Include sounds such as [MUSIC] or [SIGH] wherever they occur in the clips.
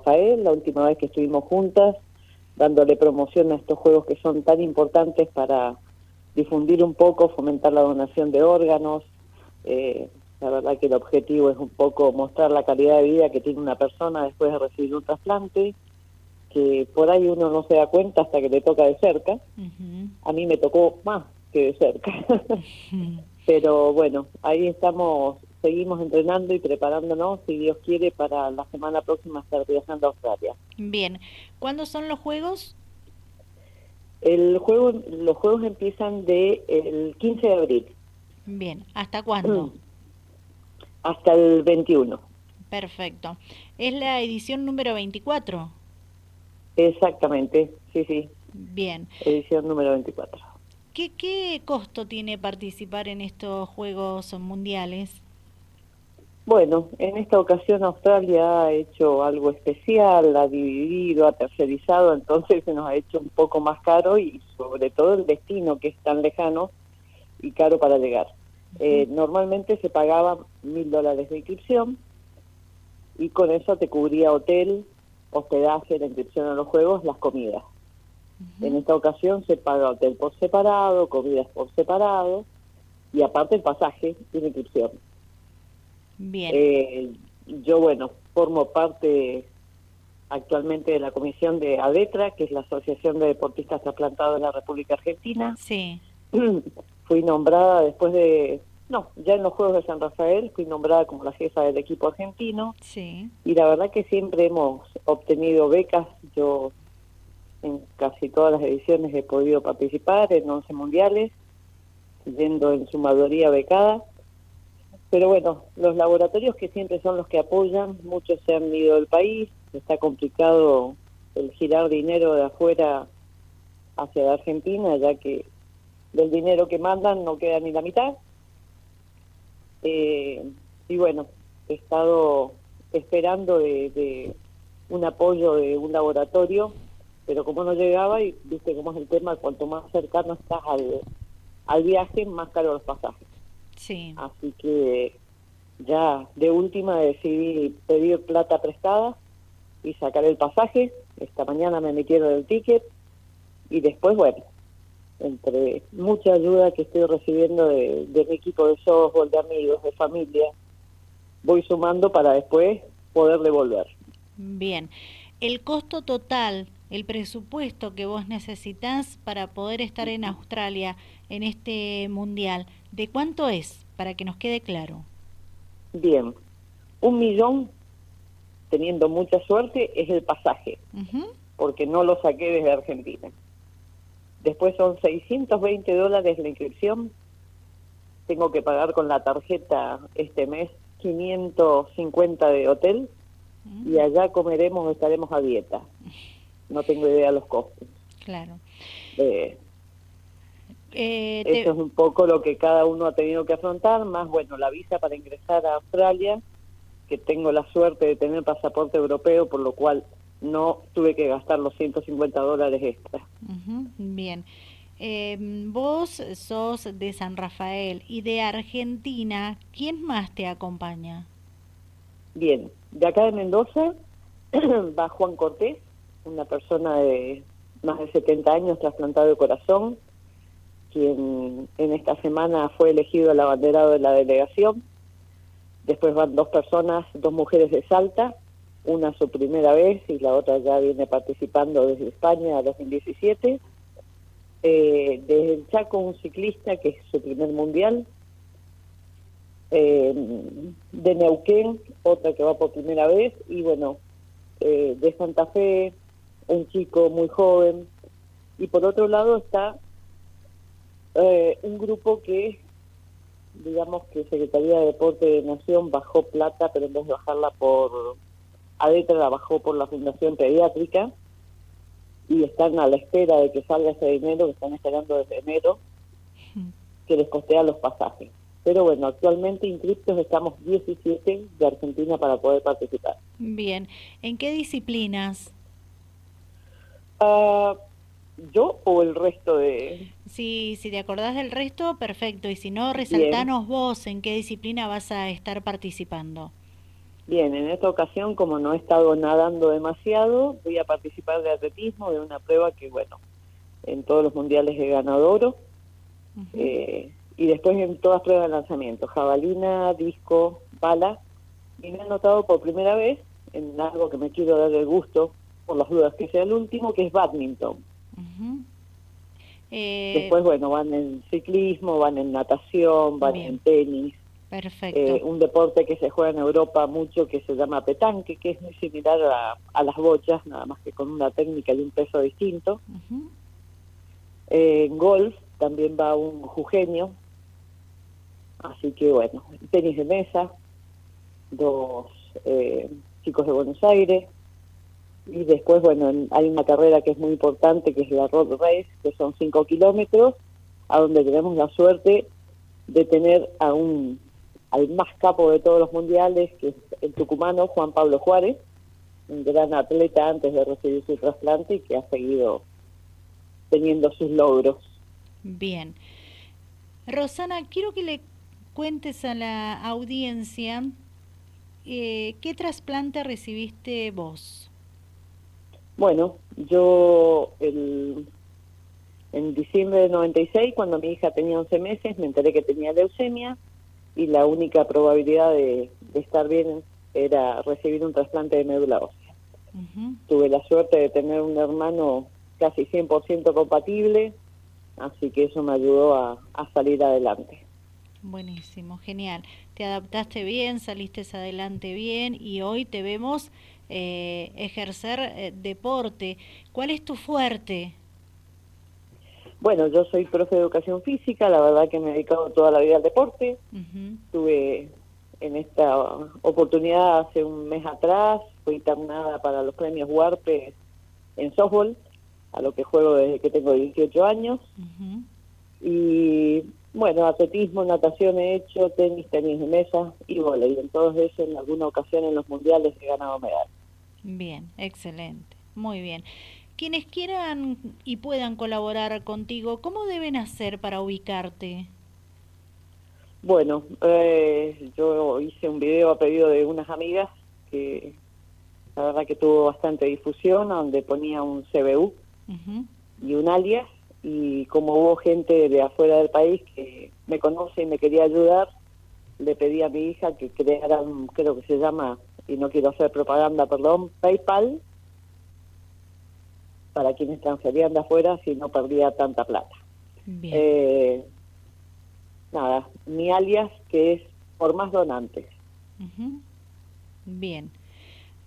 Rafael, la última vez que estuvimos juntas, dándole promoción a estos juegos que son tan importantes para difundir un poco, fomentar la donación de órganos. Eh, la verdad que el objetivo es un poco mostrar la calidad de vida que tiene una persona después de recibir un trasplante, que por ahí uno no se da cuenta hasta que le toca de cerca. A mí me tocó más que de cerca. [LAUGHS] [LAUGHS] Pero bueno, ahí estamos, seguimos entrenando y preparándonos, si Dios quiere, para la semana próxima estar viajando a Australia. Bien, ¿cuándo son los Juegos? El juego, los Juegos empiezan de el 15 de abril. Bien, ¿hasta cuándo? [CLEARS THROAT] Hasta el 21. Perfecto. ¿Es la edición número 24? Exactamente, sí, sí. Bien. Edición número 24. ¿Qué, ¿Qué costo tiene participar en estos Juegos Mundiales? Bueno, en esta ocasión Australia ha hecho algo especial, ha dividido, ha tercerizado, entonces se nos ha hecho un poco más caro y sobre todo el destino que es tan lejano y caro para llegar. Eh, normalmente se pagaba mil dólares de inscripción y con eso te cubría hotel, hospedaje, la inscripción a los juegos, las comidas. En esta ocasión se paga hotel por separado, comidas por separado y aparte el pasaje y la inscripción. Bien. Eh, yo, bueno, formo parte actualmente de la comisión de ADETRA, que es la Asociación de Deportistas Trasplantados de la República Argentina. Sí. [CLEARS THROAT] Fui nombrada después de, no, ya en los Juegos de San Rafael, fui nombrada como la jefa del equipo argentino. Sí. Y la verdad que siempre hemos obtenido becas. Yo en casi todas las ediciones he podido participar en 11 mundiales, yendo en su mayoría becada. Pero bueno, los laboratorios que siempre son los que apoyan, muchos se han ido del país, está complicado el girar dinero de afuera hacia la Argentina, ya que del dinero que mandan no queda ni la mitad. Eh, y bueno, he estado esperando de un apoyo de un laboratorio pero como no llegaba y viste cómo es el tema, cuanto más cercano estás al, al viaje, más caro los pasajes. Sí. Así que ya de última decidí pedir plata prestada y sacar el pasaje. Esta mañana me metieron el ticket y después, bueno, entre mucha ayuda que estoy recibiendo de, de mi equipo de softball, de amigos, de familia, voy sumando para después poder devolver. Bien, el costo total el presupuesto que vos necesitas para poder estar en Australia en este mundial, ¿de cuánto es? Para que nos quede claro. Bien, un millón, teniendo mucha suerte, es el pasaje, porque no lo saqué desde Argentina. Después son 620 dólares la inscripción. Tengo que pagar con la tarjeta este mes 550 de hotel y allá comeremos, estaremos a dieta no tengo idea de los costos. Claro. Eh, eh, eso es un poco lo que cada uno ha tenido que afrontar, más bueno, la visa para ingresar a Australia, que tengo la suerte de tener pasaporte europeo, por lo cual no tuve que gastar los 150 dólares extra. bien. Eh, vos sos de San Rafael y de Argentina, ¿quién más te acompaña? Bien, de acá de Mendoza [CLEARS THROAT] va Juan Cortés, una persona de más de 70 años trasplantado de corazón, quien en esta semana fue elegido el abanderado de la delegación. Después van dos personas, dos mujeres de Salta, una su primera vez y la otra ya viene participando desde España a 2017. Eh, desde el Chaco un ciclista que es su primer mundial. Eh, de Neuquén, otra que va por primera vez. Y bueno, eh, de Santa Fe, un chico muy joven. Y por otro lado está eh, un grupo que, digamos que Secretaría de Deporte de Nación bajó plata, pero en vez de bajarla por ADETRA, la bajó por la Fundación Pediátrica y están a la espera de que salga ese dinero, que están esperando desde enero, que les costea los pasajes. Pero bueno, actualmente inscriptos estamos 17 de Argentina para poder participar. Bien, ¿en qué disciplinas? Uh, ¿Yo o el resto de...? Sí, si te acordás del resto, perfecto. Y si no, resaltanos vos en qué disciplina vas a estar participando. Bien, en esta ocasión, como no he estado nadando demasiado, voy a participar de atletismo, de una prueba que, bueno, en todos los mundiales he ganado oro. eh, y después en todas pruebas de lanzamiento, jabalina, disco, bala. Y me han notado por primera vez en algo que me quiero dar el gusto, por las dudas que sea el último, que es badminton. Eh... Después, bueno, van en ciclismo, van en natación, van en tenis. Perfecto. Eh, un deporte que se juega en Europa mucho que se llama petanque, que es muy similar a, las bochas, nada más que con una técnica y un peso distinto. Eh, en golf también va un jujeño, así que bueno, tenis de mesa, dos eh, chicos de Buenos Aires, y después, bueno, hay una carrera que es muy importante, que es la Road Race, que son cinco kilómetros, a donde tenemos la suerte de tener a un al más capo de todos los mundiales, que es el tucumano Juan Pablo Juárez, un gran atleta antes de recibir su trasplante y que ha seguido teniendo sus logros. Bien. Rosana, quiero que le cuentes a la audiencia eh, qué trasplante recibiste vos. Bueno, yo el, en diciembre de 96, cuando mi hija tenía 11 meses, me enteré que tenía leucemia y la única probabilidad de, estar bien era recibir un trasplante de médula ósea. Tuve la suerte de tener un hermano casi 100% compatible, así que eso me ayudó a, salir adelante. Buenísimo, genial. Te adaptaste bien, saliste adelante bien y hoy te vemos eh, ejercer eh, deporte. ¿Cuál es tu fuerte? Bueno, yo soy profe de educación física, la verdad que me he dedicado toda la vida al deporte. Tuve en esta oportunidad hace un mes atrás, fui internada para los premios Huarpe en softball, a lo que juego desde que tengo 18 años. Y bueno, atletismo, natación he hecho, tenis, tenis de mesa y volei. En todos esos, en alguna ocasión en los mundiales he ganado medallas. Bien, excelente, muy bien. Quienes quieran y puedan colaborar contigo, ¿cómo deben hacer para ubicarte? Bueno, eh, yo hice un video a pedido de unas amigas que la verdad que tuvo bastante difusión, donde ponía un CBU y un alias, y como hubo gente de afuera del país que me conoce y me quería ayudar, le pedí a mi hija que creara un, creo que se llama, y no quiero hacer propaganda, perdón, PayPal, para quienes transferían de afuera si no perdía tanta plata. Eh, nada, mi alias que es por más donantes. Bien.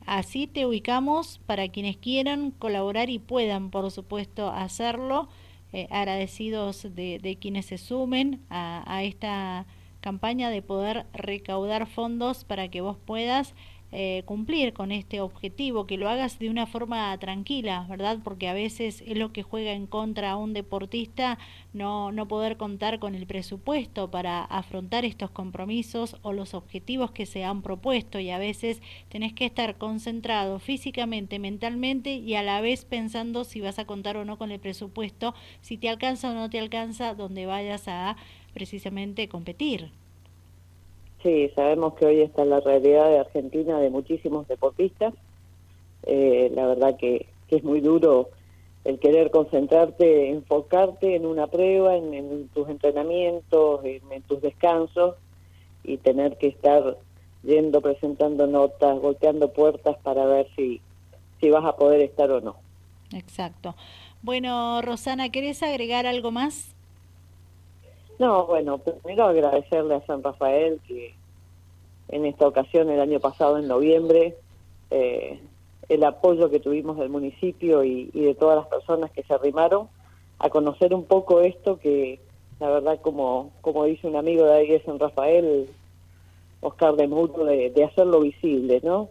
Así te ubicamos para quienes quieran colaborar y puedan, por supuesto, hacerlo. Eh, agradecidos de, de, quienes se sumen a, a esta campaña de poder recaudar fondos para que vos puedas eh, cumplir con este objetivo, que lo hagas de una forma tranquila, ¿verdad? Porque a veces es lo que juega en contra a un deportista no, no poder contar con el presupuesto para afrontar estos compromisos o los objetivos que se han propuesto y a veces tenés que estar concentrado físicamente, mentalmente y a la vez pensando si vas a contar o no con el presupuesto, si te alcanza o no te alcanza donde vayas a precisamente competir. Sí, sabemos que hoy está la realidad de Argentina de muchísimos deportistas. Eh, la verdad que, es muy duro el querer concentrarte, enfocarte en una prueba, en, tus entrenamientos, en, tus descansos y tener que estar yendo, presentando notas, golpeando puertas para ver si, si vas a poder estar o no. Exacto. Bueno, Rosana, ¿querés agregar algo más? No, bueno, primero agradecerle a San Rafael que en esta ocasión, el año pasado, en noviembre, eh, el apoyo que tuvimos del municipio y, de todas las personas que se arrimaron a conocer un poco esto que, la verdad, como, como dice un amigo de ahí de San Rafael, Oscar de Muro, de, hacerlo visible, ¿no?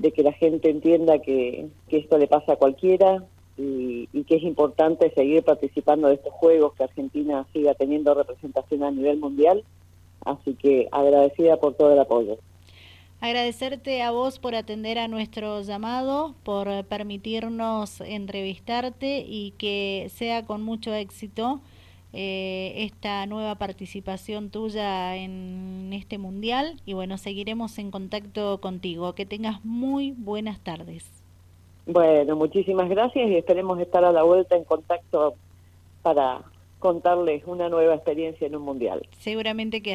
De que la gente entienda que, que esto le pasa a cualquiera, y, que es importante seguir participando de estos juegos, que Argentina siga teniendo representación a nivel mundial. Así que agradecida por todo el apoyo. Agradecerte a vos por atender a nuestro llamado, por permitirnos entrevistarte y que sea con mucho éxito eh, esta nueva participación tuya en este mundial y bueno, seguiremos en contacto contigo. Que tengas muy buenas tardes. Bueno, muchísimas gracias y esperemos estar a la vuelta en contacto para contarles una nueva experiencia en un mundial. Seguramente que así.